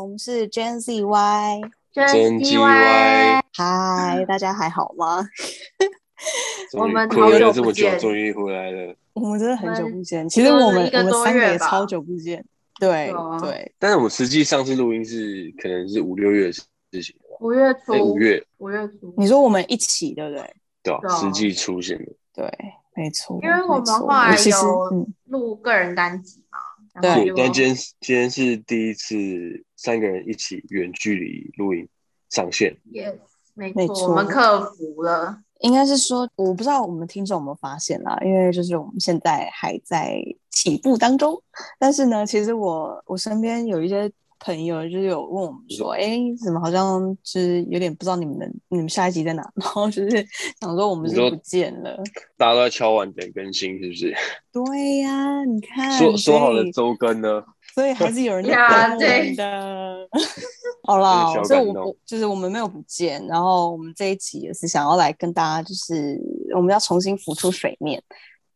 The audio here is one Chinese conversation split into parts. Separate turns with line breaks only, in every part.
我们是 Gen Z Y。
真
G
G Y，Y，
嗨，大家还好吗？
我们好久
了这么久，
不见
终于回来了。
我们真的很久不见。其实我们我们三个也超久不见。对
对
但是我们实际上次录音是可能是五六月的事情？
五月初，
哎，五月
五月初，
你说我们一起对不对？
对实际出现的，
对，没错。
因为我们
没错
后来
其实
有
嗯，
录个人单集嘛，
对
但今天今天是第一次三个人一起远距离录音上线
，yes，没错，
没错
我们克服了，
应该是说，我不知道我们听众有没有发现啦，因为就是我们现在还在起步当中，但是呢，其实我我身边有一些朋友就是有问我们说，哎，怎么好像就是有点不知道你们的你们下一集在哪，然后就是想说我们是不见了。
大家都在敲碗等更新，是不是？
对呀、你看，
说说好的周更呢？
所以还是有人在等
对
们的。好啦，
有点小
所以我
感动
我就是我们没有不见，然后我们这一集也是想要来跟大家，就是我们要重新浮出水面。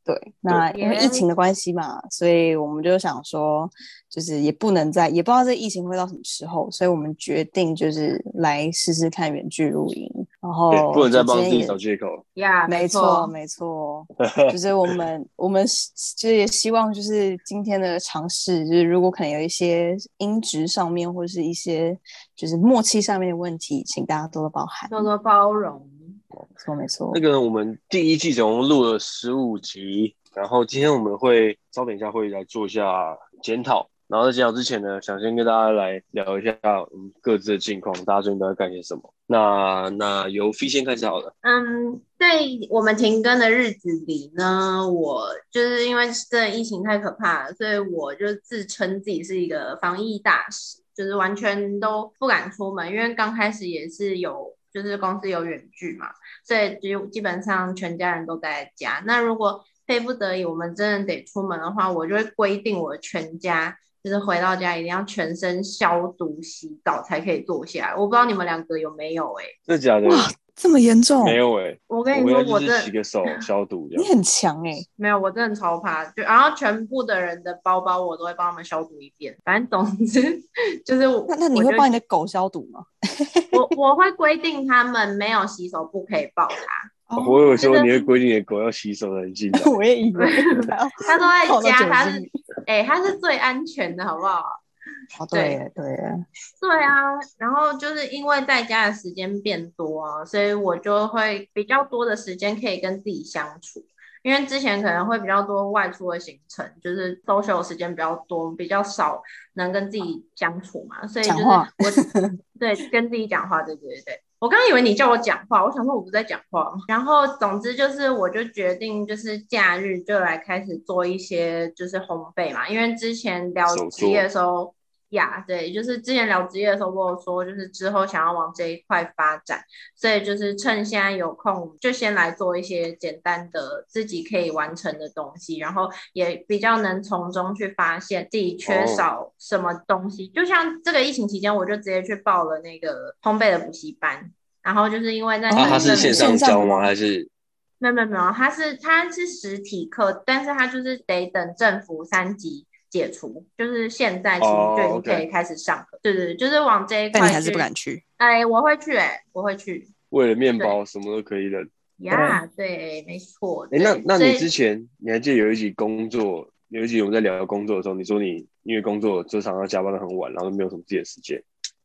对，那因为疫情的关系嘛，所以我们就想说，就是也不能在，也不知道这疫情会到什么时候，所以我们决定就是来试试看远距录音，然后，
不能再帮自己找借口。
呀，
没错，没错，就是我们我们就是也希望就是今天的尝试，就是如果可能有一些音质上面或者是一些就是默契上面的问题，请大家多多包涵。
多多包容，
没错没错
那，个我们第一季总共录了十五集，然后今天我们会稍等一下会来做一下检讨，然后在检讨之前呢，想先跟大家来聊一下我们各自的近况，大家最近都在干些什么。那那由飞先开始好了，
嗯，在我们停更的日子里呢，我就是因为这疫情太可怕了，所以我就自称自己是一个防疫大使，就是完全都不敢出门，因为刚开始也是有，就是公司有远距嘛，所以就基本上全家人都在家。那如果非不得已我们真的得出门的话，我就会规定我全家。就是回到家一定要全身消毒、洗澡才可以坐下来。我不知道你们两个有没有哎、
真的假的？
哇，这么严重？
没，有哎、
我跟你说，
我要就
我真
洗个手消毒这
你。很强哎、
没有，我真的超怕，就然后全部的人的包包我都会帮他们消毒一遍。反正总之就是我，
那那你会帮你的狗消毒吗？
我我会规定他们没有洗手不可以抱它，
哦
我有时候你会规定你的狗要洗手才能进来，
我也以为
他都在家，他是哎、他是最安全的，好不好？
哦，对对，
对啊，然后就是因为在家的时间变多啊，所以我就会比较多的时间可以跟自己相处。因为之前可能会比较多外出的行程，就是 social 时间比较多，比较少能跟自己相处嘛，所以就是我 对跟自己讲话，对对对对。我刚刚以为你叫我讲话，我想说我不在讲话。然后总之就是，我就决定就是假日就来开始做一些就是烘焙嘛，因为之前聊职业的时候呀对，就是之前聊职业的时候，我有说就是之后想要往这一块发展，所以就是趁现在有空，就先来做一些简单的自己可以完成的东西，然后也比较能从中去发现自己缺少什么东西。就像这个疫情期间，我就直接去报了那个烘焙的补习班，然后就是因为在
哦
啊，他
那阵子
是线上教吗？还是
没有没有没有，他是他是实体课，但是他就是得等政府三级解除，就是现在其实
哦
就已经可以开始上课。对对对，就是往这一块。
但你还是不敢。去。
哎，我会去哎、我会去。
为了面包什么都可以忍？
呀、对，没错。
哎、那那你之前你还记得有一集工作，有一集我们在聊工作的时候，你说你因为工作职场要加班到很晚，然后都没有什么自己的时间。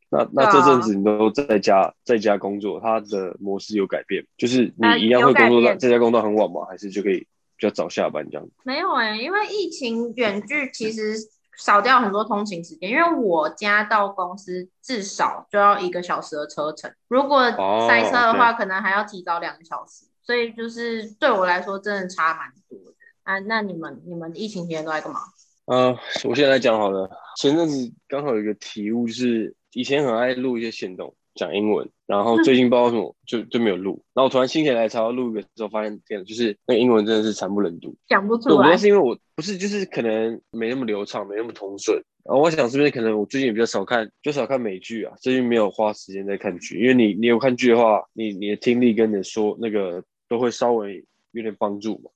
那那这阵子你都在家在家工作，它的模式有改变，就是
呃
你一样会工作到
变
在家工作到很晚吗？还是就可以比较早下班这样？
没有哎、因为疫情远距其实少掉很多通勤时间，因为我家到公司至少就要一个小时的车程，如果
哦
塞车的话可能还要提早两个小时，所以就是对我来说真的差蛮多的。啊，那你们你们疫情期间都在干嘛？
呃，我现在来讲好了。前阵子刚好有一个体悟，就是以前很爱录一些线动讲英文，然后最近不知道为什么就就没有录，然后我突然心血来潮录一个之后，发现天哪，就是那个英文真的是惨不忍睹。
讲不出来
不知道，是因为我不是就是可能没那么流畅，没那么通顺。然后我想是不是可能我最近也比较少看，就少看美剧啊，最近没有花时间在看剧，因为你你有看剧的话，你你的听力跟你说那个都会稍微有点帮助嘛。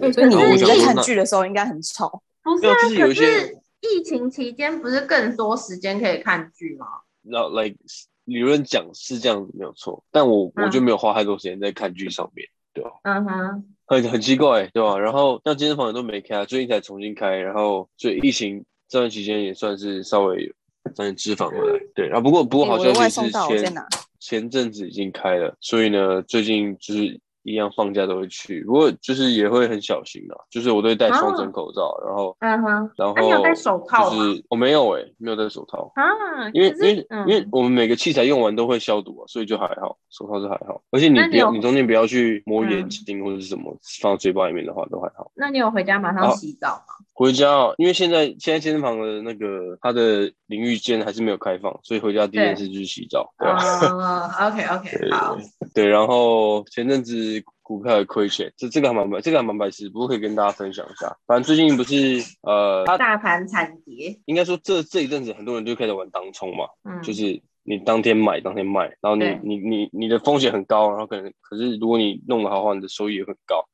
欸
所以你在看剧的时候应该很吵。
不是啊，
就是有一些
是疫情期间不是更多时间可以看剧吗？
然后 like 理论讲是这样子没有错，但我我就没有花太多时间在看剧上面，对吧？
嗯哼，
很很奇怪，对吧？然后像健身房也都没开，最近才重新开，然后所以疫情这段期间也算是稍微长点脂肪回来，对。然后不过不过好消息是前
哪？
前阵子已经开了，所以呢最近就是一样放假都会去，不过就是也会很小心啊，就是我都会戴双层口罩，然后
嗯哼，
然后
啊你有戴手套吗
就是我没有诶、没有戴手套。
啊，
因为因为、
嗯
因为我们每个器材用完都会消毒啊，所以就还好，手套是还好。而且你不要你中间不要去摸
嗯
眼睛或者是什么、放嘴巴里面的话都还好。
那你有回家马上洗澡吗？
回家哦，因为现在现在健身房的那个它的淋浴间还是没有开放，所以回家第一件事就是洗澡。对啊，
啊，OK OK，
对
好，
对，然后前阵子股票的亏钱，这这个还蛮白，这个还蛮白痴，不过可以跟大家分享一下。反正最近不是呃，它
大盘惨跌，
应该说这这一阵子很多人就开始玩当冲嘛，
嗯，
就是你当天买当天卖，然后你你你你的风险很高，然后可能可是如果你弄得好的话，你的收益也很高。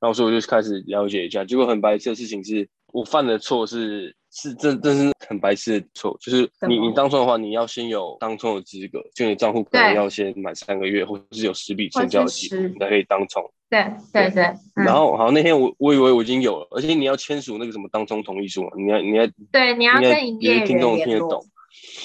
然后所以我就开始了解一下，结果很白痴的事情是我犯的错是是这这是很白痴的错，就是你你当冲的话，你要先有当冲的资格，就你账户可能要先满三个月，或者是有十笔成交的记录，你才可以当冲。
对对对，嗯
然后好，那天我我以为我已经有了，而且你要签署那个什么当冲同意书嘛，你要你要
对，你要跟营业
听众听得懂。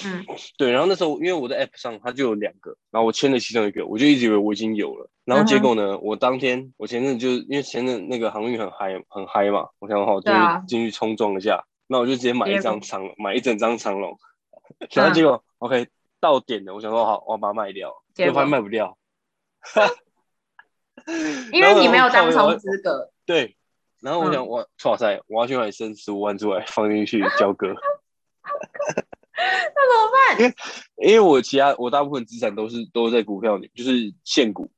嗯，
对，然后那时候因为我的 app 上它就有两个，然后我签了其中一个，我就一直以为我已经有了，然后结果呢，我当天我前阵就是因为前阵那个航运很嗨很嗨嘛，我想好就进去冲撞一下，那我就直接买一张长买一整张长龙，然后结果、OK 到点了，我想说好我要把它卖掉，
结果
结果发现卖不掉，
因为你没有当冲资格，
对，然后我想、我哇塞，我要去买生十五万出来放进去交割。
那怎么办？
因为因为我其他我大部分资产都是都在股票里，就是现股。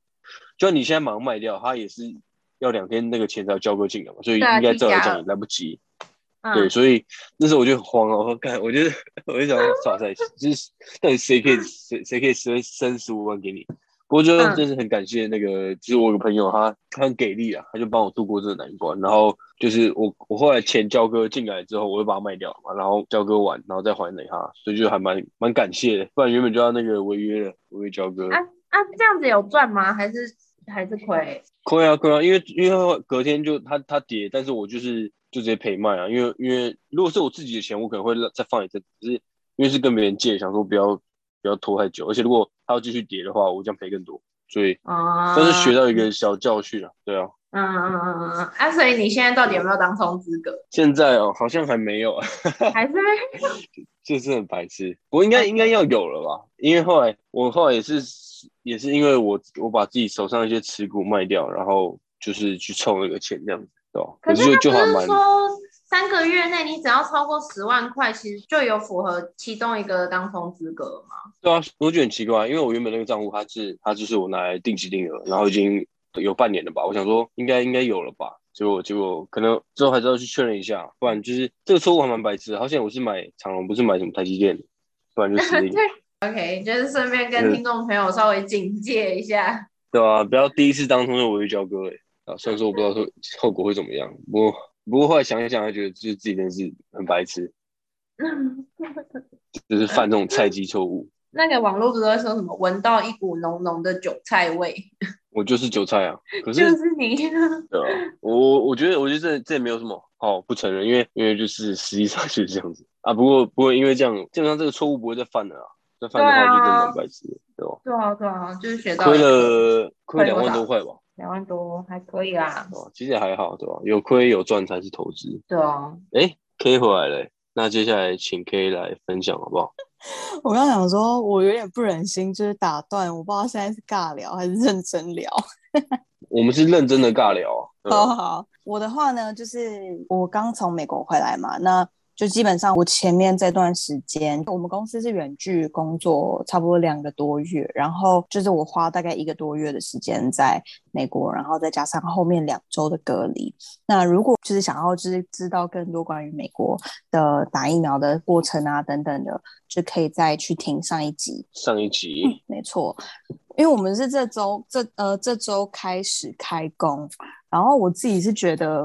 就你现在马上卖掉，它也是要两天那个钱才要交割进来嘛，所以应该照来讲也来不及。对，
嗯，
所以那时候我就很慌了，我说干，我就 我就想说，哇塞，就是到底谁可以谁谁可以生生十五万给你？不过就
嗯
真是很感谢那个，就是我有个朋友，他他很给力啊，他就帮我度过这个难关。然后就是我我后来钱交割进来之后，我就把它卖掉嘛，然后交割完，然后再还给他，所以就还蛮蛮感谢的，不然原本就要那个违约了，违约交割。
啊啊，这样子有赚吗？还是还是亏？
亏啊亏啊，因为因为隔天就它它跌，但是我就是就直接赔卖啊，因为因为如果是我自己的钱，我可能会再放一阵，只是因为是跟别人借，想说不要不要拖太久，而且如果它要继续跌的话，我这样赔更多，所以
啊，
但是学到一个小教训啊。对啊，
嗯嗯嗯嗯嗯，啊，所以你现在到底有没有当冲资格？
现在哦好像还没有，啊，
还是没
这是很白痴，我应该应该要有了吧？因为后来我后来也是也是因为我我把自己手上一些持股卖掉，然后就是去凑那个钱这样子，对吧？
可是
就就还蛮
说三个月内你只要超过十万块，其实就有符合其中一个当冲资格了吗？
对啊，我觉得很奇怪，因为我原本那个账户它是它就是我拿来定期定额，然后已经有半年了吧，我想说应该应该有了吧，结果结果可能之后还是要去确认一下，不然就是这个错误还蛮白痴的，好像我是买长隆，不是买什么台积电，不然就死定，
对，OK，就是顺便跟
嗯
听众朋友稍微警戒一下。
对啊，不要第一次当冲就违约交割哎，啊，虽然说我不知道说后果会怎么样，不过不过后来想一想，还觉得就是自己真的是很白痴，就是犯这种菜鸡错误，
那个网络不是会说什么闻到一股浓浓的韭菜味，
我就是韭菜啊，可是
就是你。
对啊，我我觉得我觉得这这也没有什么好不承认，因为因为就是实际上就是这样子啊。不过不过因为这样，基本上这个错误不会再犯了啊。再犯的话就真的蛮白痴，对吧？
对啊，对啊，就是学到
亏了亏两万多块吧，
两万多，还可以啦。
哦？其实也还好，对吧？有亏有赚才是投资。
对啊，
哎，K 回来了欸，那接下来请 K 来分享好不好？
我刚想说，我有点不忍心，就是打断，我不知道现在是尬聊还是认真聊。
我们是认真的尬聊啊，对吧？
好好，我的话呢，就是我刚从美国回来嘛，那就基本上我前面这段时间，我们公司是远距工作，差不多两个多月，然后就是我花大概一个多月的时间在美国，然后再加上后面两周的隔离。那如果就是想要就是知道更多关于美国的打疫苗的过程啊等等的，就可以再去听上一集。
上一集
没错，因为我们是这周这呃这周开始开工，然后我自己是觉得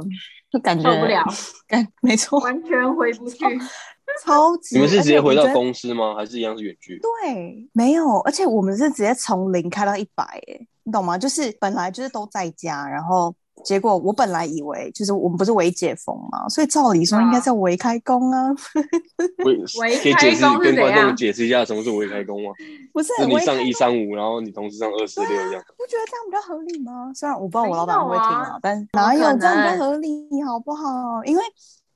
就感觉
受不了，
感没错，
完全回不去。
超级。
你们是直接回到公司吗？还是一样是远距？
对，没有，而且我们是直接从零开到一百，哎，你懂吗？就是本来就是都在家，然后结果我本来以为就是我们不是微解封嘛，所以照理说应该是要微开工啊，
微
微
可以解释
开工是
跟观众解释一下什么是微开工吗？
不是
就你上一三五，然后你同时上二四六这样。
不觉得这样比较合理吗？虽然我不知道我老板会不会听
啊
啊，但哪有这样比较合理，好不好？因为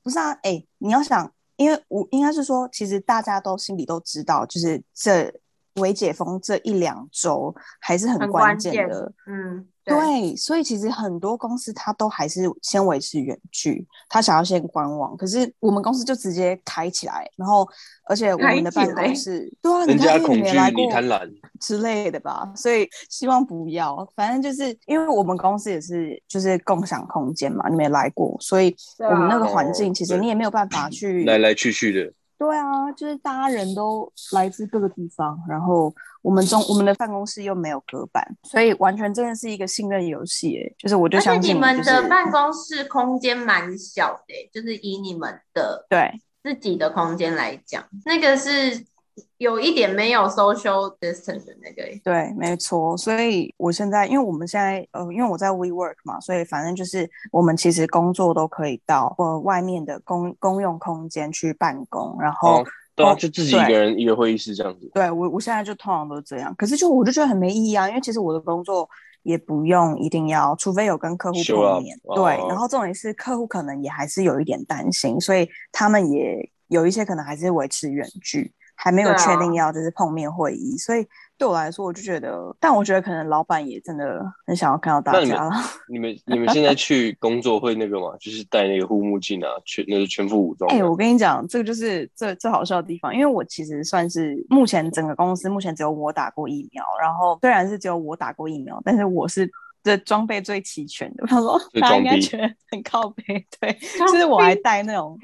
不是啊，哎、你要想，因为我应该是说，其实大家都心里都知道，就是这微解封这一两周还是很
很
关键的。
嗯，
对，所以其实很多公司它都还是先维持远距，他想要先观望。可是我们公司就直接开起来，然后而且我们的办公室，对啊，你
人家恐惧
你没来，过
你贪婪。
之类的吧，所以希望不要。反正就是因为我们公司也是就是共享空间嘛，你没来过，所以我们那个
啊
环境其实你也没有办法去。
来来去去的，
对啊，就是大家人都来自各个地方，然后我们中我们的办公室又没有隔板，所以完全真的是一个信任游戏。哎，就是我就
而且
相信
你们的办公室空间蛮小的欸、就是以你们的
对
自己的空间来讲，那个是有一点没有 social distance 的那个欸、
对，没错。所以我现在，因为我们现在呃，因为我在 WeWork 嘛，所以反正就是我们其实工作都可以到呃外面的公公用空间去办公，然后、
哦，对就自己一个人一个会议室这样子。
对我我现在就通常都是这样。可是就我就觉得很没意义啊，因为其实我的工作也不用一定要，除非有跟客户碰面，
哦
对。然后重点是客户可能也还是有一点担心，所以他们也有一些可能还是维持远距。还没有确定要就是碰面会议，所以对我来说，我就觉得，但我觉得可能老板也真的很想要看到大家了。
你们你们现在去工作会那个吗？就是戴那个护目镜啊，全那个全副武装
哎、
的。
我跟你讲，这个就是最最好笑的地方，因为我其实算是目前整个公司目前只有我打过疫苗，然后虽然是只有我打过疫苗，但是我是这装备最齐全的。我想说，
最
大家觉得很靠背，对，就是我还带那种，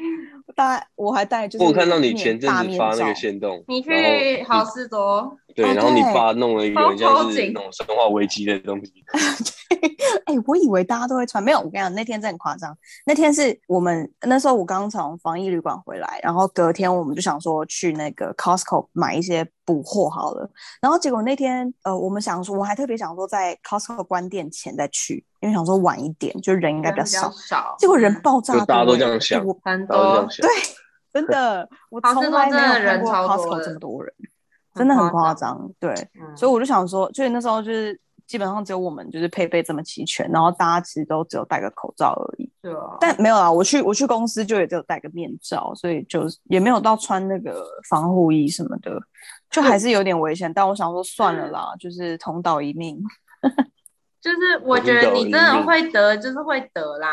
大家我还带就是
我看到你前阵子发那个线动，
你去好事多，
对，
哦
然后你
对
爸弄了一个像是那种生化危机的东西，
哎、我以为大家都会穿，没有。我跟你讲，那天真的很夸张。那天是我们那时候我刚从防疫旅馆回来，然后隔天我们就想说去那个 Costco 买一些补货好了。然后结果那天呃，我们想说，我还特别想说在 Costco 关店前再去，因为想说晚一点，就人应该比较少。
少，
结果人
嗯
爆炸多、
大家都
欸
这样想
很多
大家都这样，想。
真的，我从来没有看过 Costco
的
这么多人，真的很夸
夸
张。对，
嗯
所以我就想说，所以那时候就是基本上只有我们就是配备这么齐全，然后大家其实都只有戴个口罩而已。
对啊，
但没有啊，我去我去公司就也只有戴个面罩，所以就也没有到穿那个防护衣什么的，就还是有点危险。但我想说算了啦，就是同岛一命。
就是我觉得你真的会得，就是会得啦，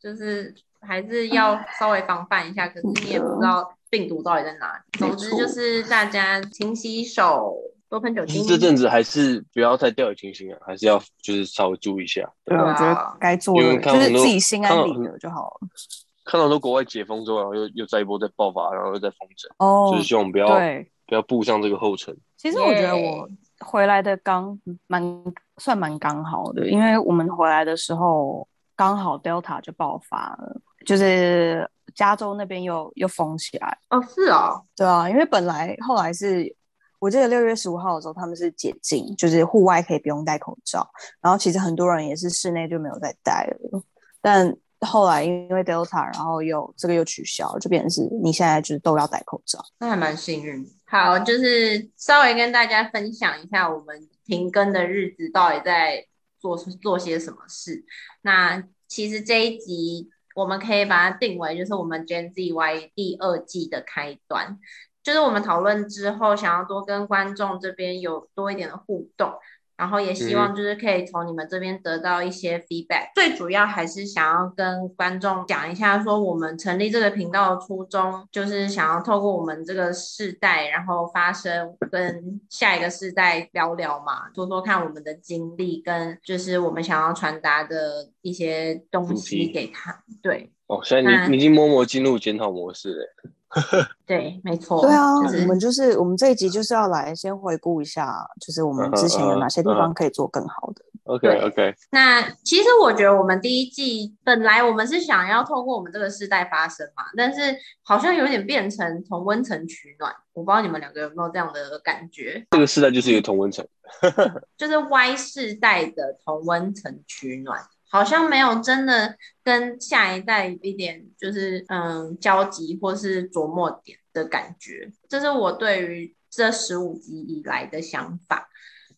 就是还是要稍微防范一下。可是你也不知道病毒到底在哪里。总之就是大家勤洗手，多喷酒精。
这阵子还是不要太掉以轻心啊，还是要就是稍微注意一下。
对啊，
对啊
我觉得该做的就是自己心安理得就好了。
看到很多国外解封之后，然后又又再一波再爆发，然后又再封城，
哦
就是希望不要，不要步上这个后尘。
其实我觉得我回来的刚蛮算蛮刚好的，因为我们回来的时候刚好 Delta 就爆发了，就是加州那边又又封起来。
哦，是哦，
对啊，因为本来后来是我记得六月十五号的时候他们是解禁，就是户外可以不用戴口罩，然后其实很多人也是室内就没有再戴了，但后来因为 Delta，然后又这个又取消，就变成是你现在就是都要戴口罩。
那还蛮幸运。好，就是稍微跟大家分享一下我们停更的日子到底在做做些什么事。那其实这一集我们可以把它定为就是我们 Gen ZY 第二季的开端，就是我们讨论之后想要多跟观众这边有多一点的互动。然后也希望就是可以从你们这边得到一些 feedback，、最主要还是想要跟观众讲一下，说我们成立这个频道的初衷，就是想要透过我们这个世代，然后发声，跟下一个世代聊聊嘛，说说看我们的经历，跟就是我们想要传达的一些东西
题
给他。对
哦，现在
那
你你已经默默进入检讨模式了。
对，没错。
对啊，
就是
我们就是我们这一集就是要来先回顾一下，就是我们之前有哪些地方可以做更好的。
OK OK，
那其实我觉得我们第一季本来我们是想要透过我们这个世代发声嘛，但是好像有点变成同温层取暖。我不知道你们两个有没有这样的感觉？
这个世代就是一个同温层，
就是 Y 世代的同温层取暖，好像没有真的跟下一代一点就是嗯交集或是琢磨点的感觉。这是我对于这十五集以来的想法。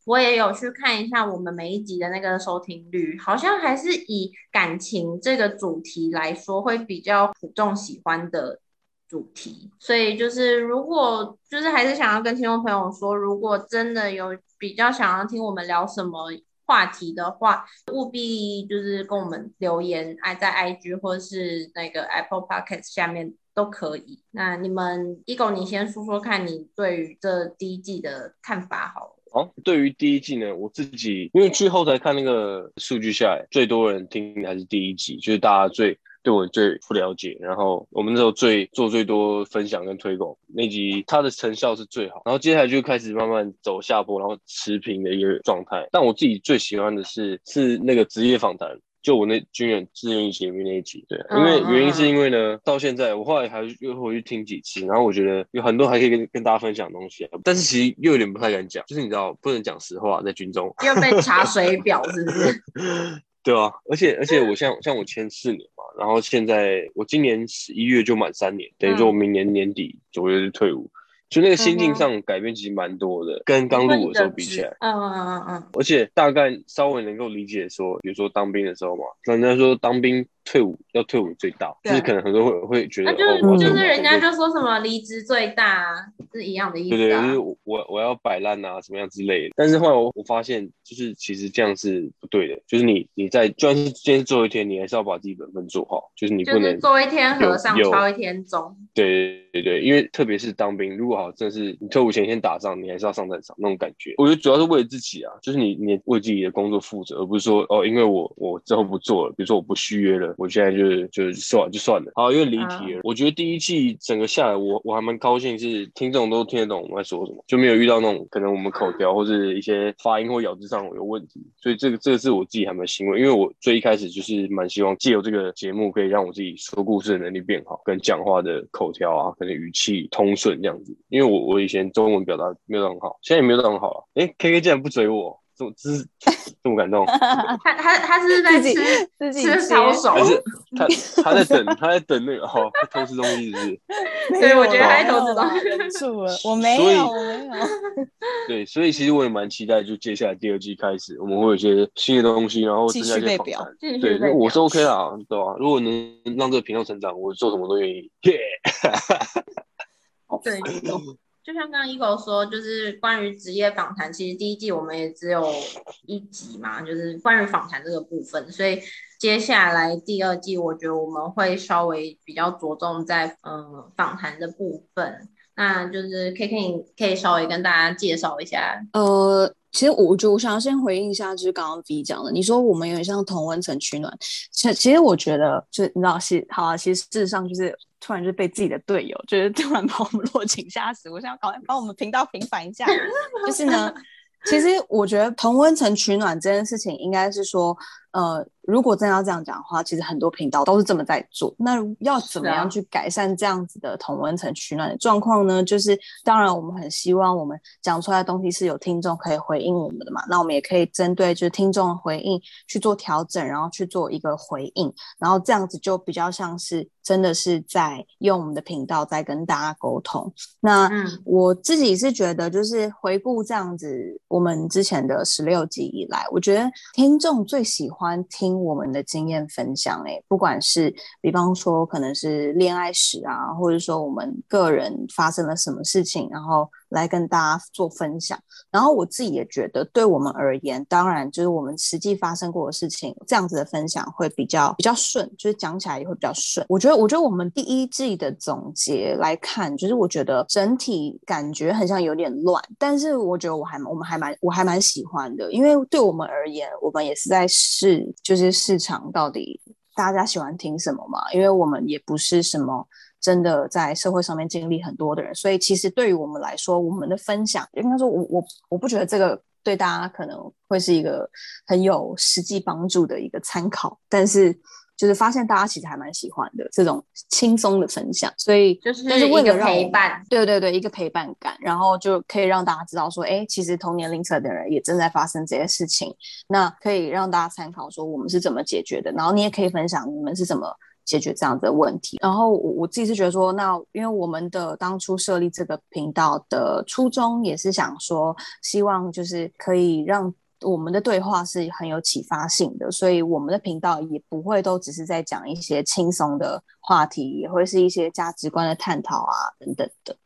我也有去看一下我们每一集的那个收听率，好像还是以感情这个主题来说，会比较普众喜欢的主题。所以就是如果就是还是想要跟听众朋友说，如果真的有比较想要听我们聊什么话题的话，务必就是跟我们留言，爱在 IG 或是那个 Apple Podcast 下面都可以。那你们 Ego，你先说说看你对于这第一季的看法好了。
好，对于第一季呢，我自己因为去后台看那个数据下来，最多人听还是第一集，就是大家最对我最不了解，然后我们那时候最做最多分享跟推广那集，它的成效是最好，然后接下来就开始慢慢走下坡，然后持平的一个状态。但我自己最喜欢的是是那个职业访谈。就我那军人志愿役前面那一集，对，因为原因是因为呢，到现在我后来还又回去听几次，然后我觉得有很多还可以跟跟大家分享东西，但是其实又有点不太敢讲，就是你知道不能讲实话在军中，
又被查水表是不是？
对啊，而且而且我像像我签四年嘛，然后现在我今年十一月就满三年，等于说我明年年底左右就退伍。就那个心境上改变其实蛮多的，跟刚入伍的时候比起来，
嗯嗯嗯嗯，
而且大概稍微能够理解说，比如说当兵的时候嘛，人家说当兵。退伍要退伍最大，就是可能很多会会觉得，
就是就是人家就说什么离职最大是一样的意思，
对对，就是我我要摆烂啊，什么样之类的。但是后来我我发现，就是其实这样是不对的，就是你你在就算是今天做一天，你还是要把自己本分做好，就是你不能
做一天和尚敲一天钟。
对对对，因为特别是当兵，如果好真的是你退伍前先打仗，你还是要上战场那种感觉。我觉得主要是为了自己啊，就是你你为自己的工作负责，而不是说哦，因为我我之后不做了，比如说我不续约了。我现在就是就是算就算了，好，因为离题了。我觉得第一季整个下来，我我还蛮高兴，是听众都听得懂我们在说什么，就没有遇到那种可能我们口条或者一些发音或咬字上有问题。所以这个这个是我自己还蛮欣慰，因为我最一开始就是蛮希望借由这个节目可以让我自己说故事的能力变好，跟讲话的口条啊，可能语气通顺这样子。因为我我以前中文表达没有很好，现在也没有很好了。哎，K K 竟然不追我。怎么这是这么感动，
他他他是在吃吃抄手，
还是 他他在等他在等那个哦，偷吃东西是不是？
对，我觉得他在偷吃东
西。我没有，我没有。
对，所以其实我也蛮期待，就接下来第二季开始，我们会有一些新的东西，然后增加一些访谈。对，我是 OK 啦，对吧？如果能让这个频道成长，我做什么都愿意。耶！
对。就像刚刚 Ego 说，就是关于职业访谈，其实第一季我们也只有一集嘛，就是关于访谈这个部分。所以接下来第二季，我觉得我们会稍微比较着重在嗯访谈的部分。那就是 K K 可以稍微跟大家介绍一下。
呃，其实我就我想要先回应一下，就是刚刚 V 讲的，你说我们有点像同温层取暖。其其实我觉得，就你知道，其好啊，其实事实上就是。突然就被自己的队友，就是突然把我们 落井下石。我想要赶快帮我们频道平反一下，就是呢，其实我觉得同温层取暖这件事情，应该是说，呃。如果真要这样讲的话，其实很多频道都是这么在做。那要怎么样去改善这样子的同温层取暖的状况呢？就是当然，我们很希望我们讲出来的东西是有听众可以回应我们的嘛。那我们也可以针对就是听众的回应去做调整，然后去做一个回应，然后这样子就比较像是真的是在用我们的频道在跟大家沟通。那我自己是觉得，就是回顾这样子我们之前的十六集以来，我觉得听众最喜欢听。我们的经验分享，哎，不管是比方说可能是恋爱史啊，或者说我们个人发生了什么事情，然后。来跟大家做分享，然后我自己也觉得，对我们而言，当然就是我们实际发生过的事情，这样子的分享会比较比较顺，就是讲起来也会比较顺。我觉得，我觉得我们第一季的总结来看，就是我觉得整体感觉很像有点乱，但是我觉得我还我们还蛮我还蛮喜欢的，因为对我们而言，我们也是在试，就是市场到底大家喜欢听什么嘛，因为我们也不是什么。真的在社会上面经历很多的人，所以其实对于我们来说，我们的分享应该说，我我我不觉得这个对大家可能会是一个很有实际帮助的一个参考，但是。就是发现大家其实还蛮喜欢的这种轻松的分享，所以
就是
为了
一个陪伴，
对对对，一个陪伴感，然后就可以让大家知道说，哎，其实同年龄层的人也正在发生这些事情，那可以让大家参考说我们是怎么解决的，然后你也可以分享你们是怎么解决这样的问题。然后我我自己是觉得说，那因为我们的当初设立这个频道的初衷也是想说，希望就是可以让。我们的对话是很有启发性的，所以我们的频道也不会都只是在讲一些轻松的话题，也会是一些价值观的探讨啊等等的。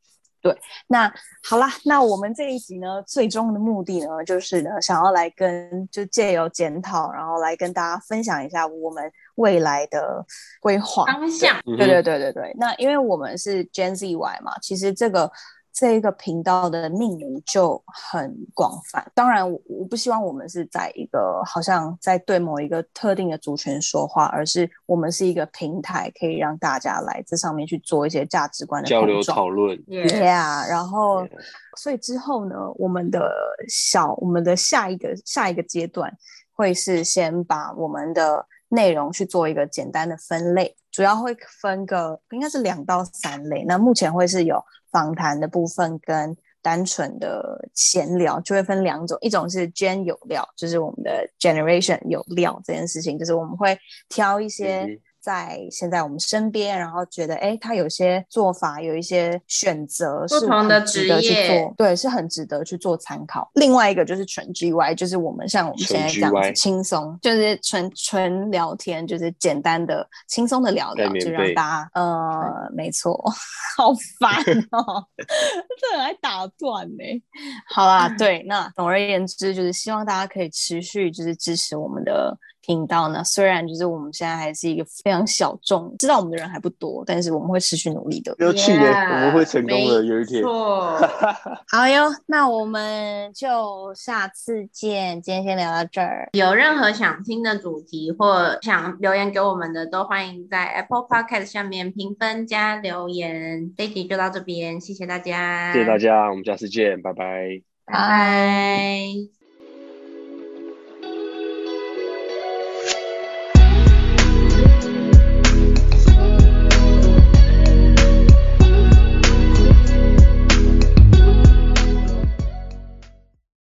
对，那好啦，那我们这一集呢，最终的目的呢，就是呢，想要来跟就借由检讨，然后来跟大家分享一下我们未来的规划。
方向。
对对对对对，那因为我们是 Gen Z Y 嘛，其实这个这一个频道的命名就很广泛。当然我，我不希望我们是在一个好像在对某一个特定的族群说话，而是我们是一个平台，可以让大家来这上面去做一些价值观的
交流讨论
，Yeah，然后
Yeah
所以之后呢，我们的小我们的下一个下一个阶段会是先把我们的内容去做一个简单的分类，主要会分个应该是两到三类。那目前会是有访谈的部分跟单纯的闲聊，就会分两种，一种是 Gen 有料，就是我们的 Generation 有料这件事情，就是我们会挑一些。在现在我们身边，然后觉得哎，他有些做法，有一些选择是
不同的
很值得去
职业
做，对，是很值得去做参考。另外一个就是纯 GY，就是我们像我们现在这样子轻松，就是纯纯聊天，就是简单的、轻松的聊聊，就让
被
大家呃，没错，好烦哦，这很爱打断呢、好啦，对，那总而言之，就是希望大家可以持续就是支持我们的频道呢。虽然就是我们现在还是一个非常小众，知道我们的人还不多，但是我们会持续努力的。
有去年，我们会成功的，有一天。
错，
好哟，那我们就下次见。今天先聊到这儿。
有任何想听的主题或想留言给我们的，都欢迎在 Apple Podcast 下面评分加留言。这一集就到这边，谢谢大家，
谢谢大家，我们下次见，拜拜。
拜拜。